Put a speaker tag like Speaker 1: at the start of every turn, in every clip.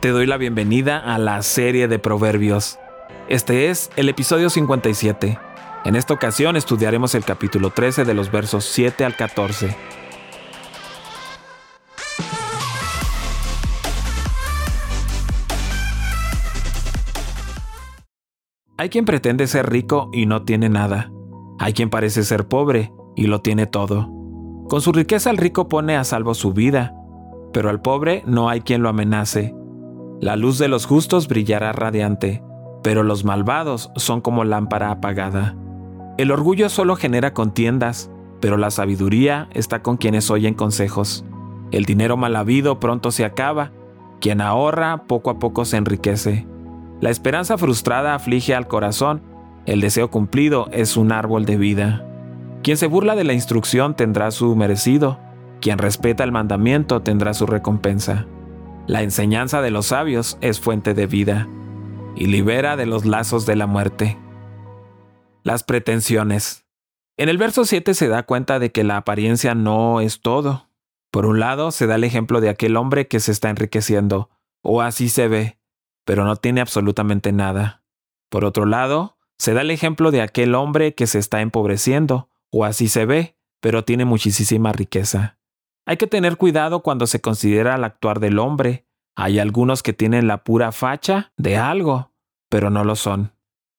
Speaker 1: Te doy la bienvenida a la serie de Proverbios. Este es el episodio 57. En esta ocasión estudiaremos el capítulo 13 de los versos 7 al 14. Hay quien pretende ser rico y no tiene nada. Hay quien parece ser pobre y lo tiene todo. Con su riqueza el rico pone a salvo su vida, pero al pobre no hay quien lo amenace. La luz de los justos brillará radiante, pero los malvados son como lámpara apagada. El orgullo solo genera contiendas, pero la sabiduría está con quienes oyen consejos. El dinero mal habido pronto se acaba, quien ahorra poco a poco se enriquece. La esperanza frustrada aflige al corazón, el deseo cumplido es un árbol de vida. Quien se burla de la instrucción tendrá su merecido, quien respeta el mandamiento tendrá su recompensa. La enseñanza de los sabios es fuente de vida y libera de los lazos de la muerte. Las pretensiones. En el verso 7 se da cuenta de que la apariencia no es todo. Por un lado, se da el ejemplo de aquel hombre que se está enriqueciendo, o así se ve, pero no tiene absolutamente nada. Por otro lado, se da el ejemplo de aquel hombre que se está empobreciendo, o así se ve, pero tiene muchísima riqueza. Hay que tener cuidado cuando se considera el actuar del hombre. Hay algunos que tienen la pura facha de algo, pero no lo son.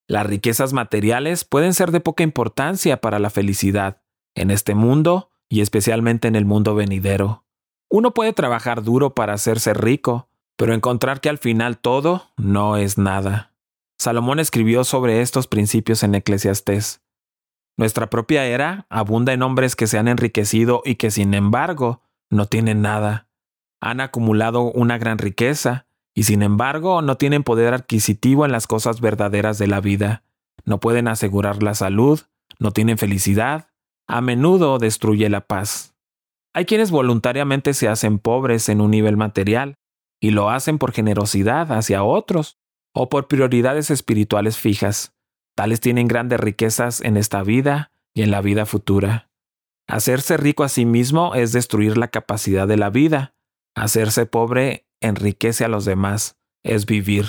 Speaker 1: Las riquezas materiales pueden ser de poca importancia para la felicidad, en este mundo y especialmente en el mundo venidero. Uno puede trabajar duro para hacerse rico, pero encontrar que al final todo no es nada. Salomón escribió sobre estos principios en Eclesiastés. Nuestra propia era abunda en hombres que se han enriquecido y que sin embargo no tienen nada. Han acumulado una gran riqueza y sin embargo no tienen poder adquisitivo en las cosas verdaderas de la vida. No pueden asegurar la salud, no tienen felicidad, a menudo destruye la paz. Hay quienes voluntariamente se hacen pobres en un nivel material y lo hacen por generosidad hacia otros o por prioridades espirituales fijas. Tales tienen grandes riquezas en esta vida y en la vida futura. Hacerse rico a sí mismo es destruir la capacidad de la vida. Hacerse pobre enriquece a los demás, es vivir.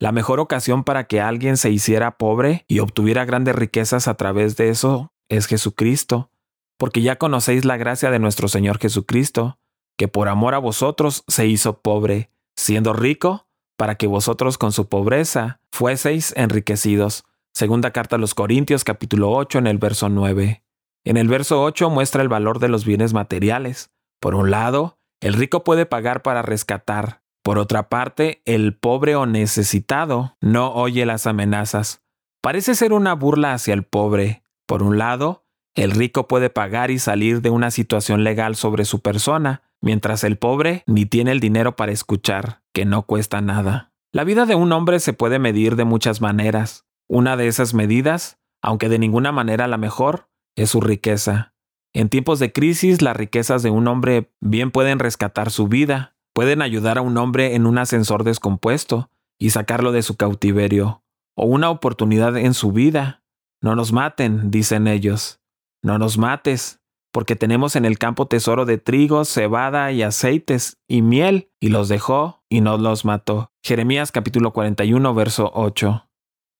Speaker 1: La mejor ocasión para que alguien se hiciera pobre y obtuviera grandes riquezas a través de eso es Jesucristo, porque ya conocéis la gracia de nuestro Señor Jesucristo, que por amor a vosotros se hizo pobre, siendo rico, para que vosotros con su pobreza fueseis enriquecidos. Segunda carta a los Corintios capítulo 8 en el verso 9. En el verso 8 muestra el valor de los bienes materiales. Por un lado, el rico puede pagar para rescatar. Por otra parte, el pobre o necesitado no oye las amenazas. Parece ser una burla hacia el pobre. Por un lado, el rico puede pagar y salir de una situación legal sobre su persona, mientras el pobre ni tiene el dinero para escuchar, que no cuesta nada. La vida de un hombre se puede medir de muchas maneras. Una de esas medidas, aunque de ninguna manera la mejor, es su riqueza. En tiempos de crisis, las riquezas de un hombre bien pueden rescatar su vida, pueden ayudar a un hombre en un ascensor descompuesto y sacarlo de su cautiverio, o una oportunidad en su vida. No nos maten, dicen ellos. No nos mates, porque tenemos en el campo tesoro de trigo, cebada y aceites y miel, y los dejó y no los mató. Jeremías capítulo 41, verso 8.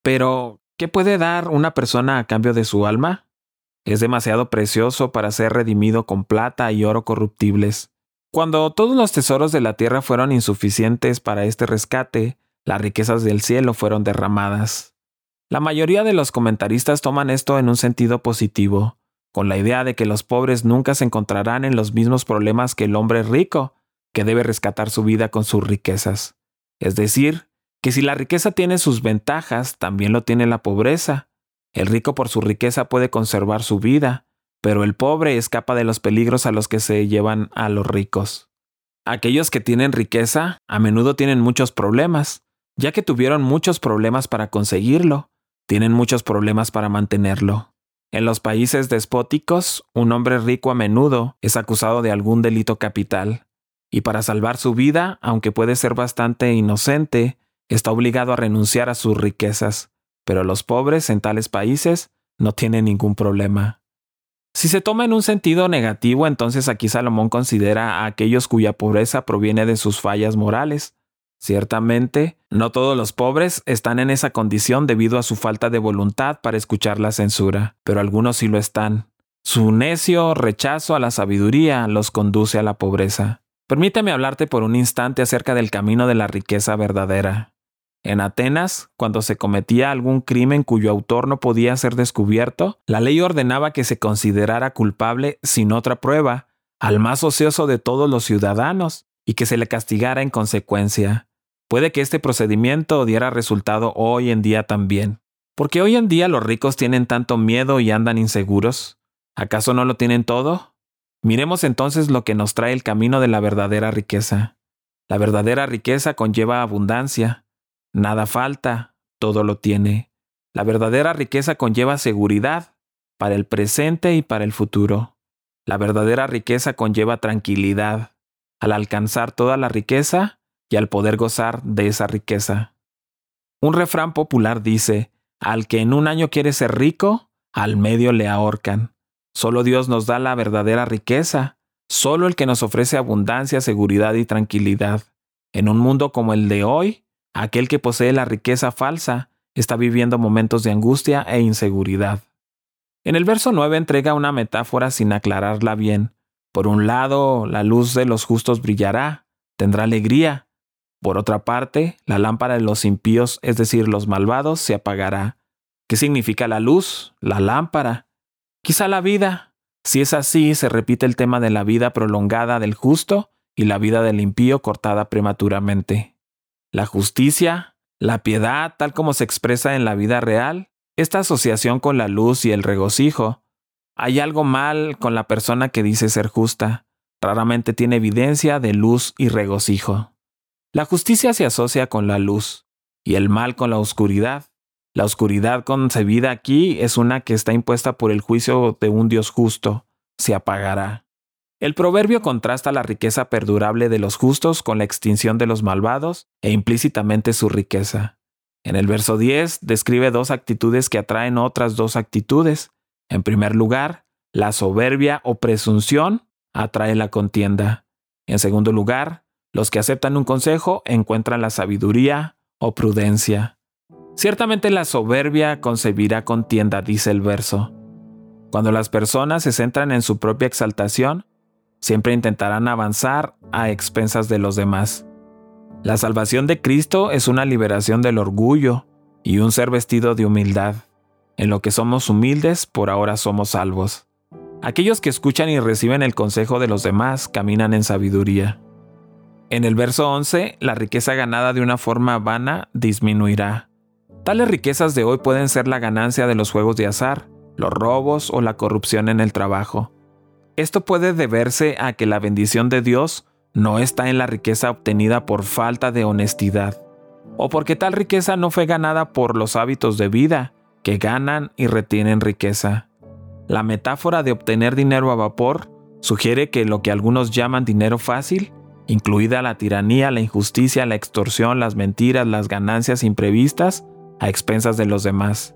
Speaker 1: Pero, ¿qué puede dar una persona a cambio de su alma? Es demasiado precioso para ser redimido con plata y oro corruptibles. Cuando todos los tesoros de la tierra fueron insuficientes para este rescate, las riquezas del cielo fueron derramadas. La mayoría de los comentaristas toman esto en un sentido positivo, con la idea de que los pobres nunca se encontrarán en los mismos problemas que el hombre rico, que debe rescatar su vida con sus riquezas. Es decir, que si la riqueza tiene sus ventajas, también lo tiene la pobreza. El rico por su riqueza puede conservar su vida, pero el pobre escapa de los peligros a los que se llevan a los ricos. Aquellos que tienen riqueza a menudo tienen muchos problemas, ya que tuvieron muchos problemas para conseguirlo, tienen muchos problemas para mantenerlo. En los países despóticos, un hombre rico a menudo es acusado de algún delito capital, y para salvar su vida, aunque puede ser bastante inocente, está obligado a renunciar a sus riquezas, pero los pobres en tales países no tienen ningún problema. Si se toma en un sentido negativo, entonces aquí Salomón considera a aquellos cuya pobreza proviene de sus fallas morales. Ciertamente, no todos los pobres están en esa condición debido a su falta de voluntad para escuchar la censura, pero algunos sí lo están. Su necio rechazo a la sabiduría los conduce a la pobreza. Permíteme hablarte por un instante acerca del camino de la riqueza verdadera. En Atenas, cuando se cometía algún crimen cuyo autor no podía ser descubierto, la ley ordenaba que se considerara culpable sin otra prueba al más ocioso de todos los ciudadanos y que se le castigara en consecuencia. Puede que este procedimiento diera resultado hoy en día también. Porque hoy en día los ricos tienen tanto miedo y andan inseguros. ¿Acaso no lo tienen todo? Miremos entonces lo que nos trae el camino de la verdadera riqueza. La verdadera riqueza conlleva abundancia. Nada falta, todo lo tiene. La verdadera riqueza conlleva seguridad para el presente y para el futuro. La verdadera riqueza conlleva tranquilidad al alcanzar toda la riqueza y al poder gozar de esa riqueza. Un refrán popular dice, al que en un año quiere ser rico, al medio le ahorcan. Solo Dios nos da la verdadera riqueza, solo el que nos ofrece abundancia, seguridad y tranquilidad. En un mundo como el de hoy, aquel que posee la riqueza falsa está viviendo momentos de angustia e inseguridad. En el verso 9 entrega una metáfora sin aclararla bien. Por un lado, la luz de los justos brillará, tendrá alegría, por otra parte, la lámpara de los impíos, es decir, los malvados, se apagará. ¿Qué significa la luz? La lámpara. Quizá la vida. Si es así, se repite el tema de la vida prolongada del justo y la vida del impío cortada prematuramente. La justicia, la piedad, tal como se expresa en la vida real, esta asociación con la luz y el regocijo. Hay algo mal con la persona que dice ser justa. Raramente tiene evidencia de luz y regocijo. La justicia se asocia con la luz y el mal con la oscuridad. La oscuridad concebida aquí es una que está impuesta por el juicio de un Dios justo, se apagará. El proverbio contrasta la riqueza perdurable de los justos con la extinción de los malvados e implícitamente su riqueza. En el verso 10 describe dos actitudes que atraen otras dos actitudes. En primer lugar, la soberbia o presunción atrae la contienda. En segundo lugar, los que aceptan un consejo encuentran la sabiduría o prudencia. Ciertamente la soberbia concebirá contienda, dice el verso. Cuando las personas se centran en su propia exaltación, siempre intentarán avanzar a expensas de los demás. La salvación de Cristo es una liberación del orgullo y un ser vestido de humildad. En lo que somos humildes, por ahora somos salvos. Aquellos que escuchan y reciben el consejo de los demás caminan en sabiduría. En el verso 11, la riqueza ganada de una forma vana disminuirá. Tales riquezas de hoy pueden ser la ganancia de los juegos de azar, los robos o la corrupción en el trabajo. Esto puede deberse a que la bendición de Dios no está en la riqueza obtenida por falta de honestidad, o porque tal riqueza no fue ganada por los hábitos de vida que ganan y retienen riqueza. La metáfora de obtener dinero a vapor sugiere que lo que algunos llaman dinero fácil incluida la tiranía, la injusticia, la extorsión, las mentiras, las ganancias imprevistas a expensas de los demás.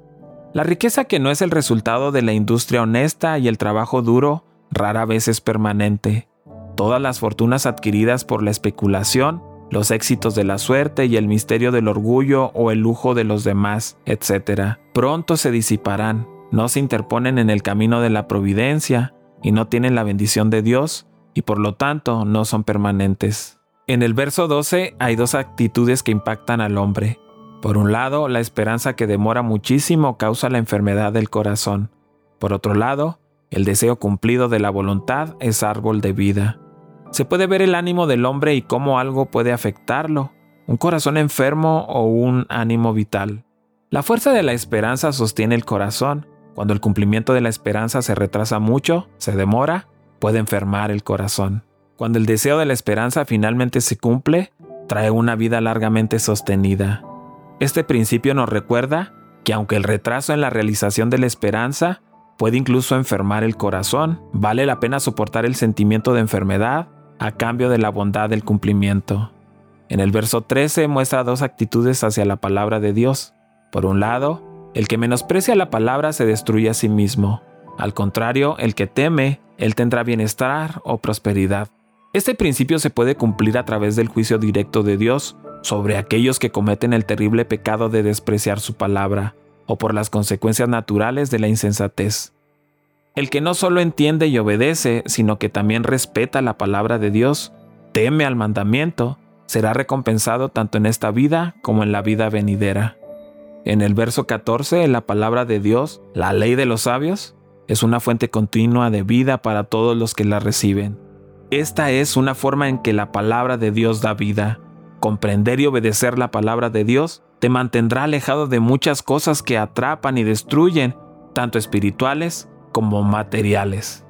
Speaker 1: La riqueza que no es el resultado de la industria honesta y el trabajo duro rara vez es permanente. Todas las fortunas adquiridas por la especulación, los éxitos de la suerte y el misterio del orgullo o el lujo de los demás, etc., pronto se disiparán, no se interponen en el camino de la providencia y no tienen la bendición de Dios, y por lo tanto no son permanentes. En el verso 12 hay dos actitudes que impactan al hombre. Por un lado, la esperanza que demora muchísimo causa la enfermedad del corazón. Por otro lado, el deseo cumplido de la voluntad es árbol de vida. Se puede ver el ánimo del hombre y cómo algo puede afectarlo, un corazón enfermo o un ánimo vital. La fuerza de la esperanza sostiene el corazón. Cuando el cumplimiento de la esperanza se retrasa mucho, se demora, puede enfermar el corazón. Cuando el deseo de la esperanza finalmente se cumple, trae una vida largamente sostenida. Este principio nos recuerda que aunque el retraso en la realización de la esperanza puede incluso enfermar el corazón, vale la pena soportar el sentimiento de enfermedad a cambio de la bondad del cumplimiento. En el verso 13 muestra dos actitudes hacia la palabra de Dios. Por un lado, el que menosprecia la palabra se destruye a sí mismo. Al contrario, el que teme él tendrá bienestar o prosperidad. Este principio se puede cumplir a través del juicio directo de Dios sobre aquellos que cometen el terrible pecado de despreciar su palabra, o por las consecuencias naturales de la insensatez. El que no solo entiende y obedece, sino que también respeta la palabra de Dios, teme al mandamiento, será recompensado tanto en esta vida como en la vida venidera. En el verso 14, la palabra de Dios, la ley de los sabios, es una fuente continua de vida para todos los que la reciben. Esta es una forma en que la palabra de Dios da vida. Comprender y obedecer la palabra de Dios te mantendrá alejado de muchas cosas que atrapan y destruyen, tanto espirituales como materiales.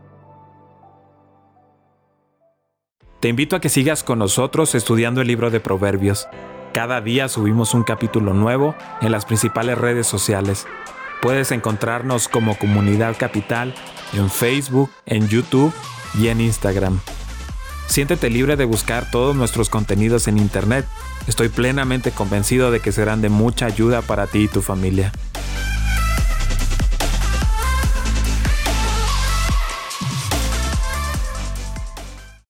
Speaker 1: Te invito a que sigas con nosotros estudiando el libro de Proverbios. Cada día subimos un capítulo nuevo en las principales redes sociales. Puedes encontrarnos como Comunidad Capital en Facebook, en YouTube y en Instagram. Siéntete libre de buscar todos nuestros contenidos en Internet. Estoy plenamente convencido de que serán de mucha ayuda para ti y tu familia.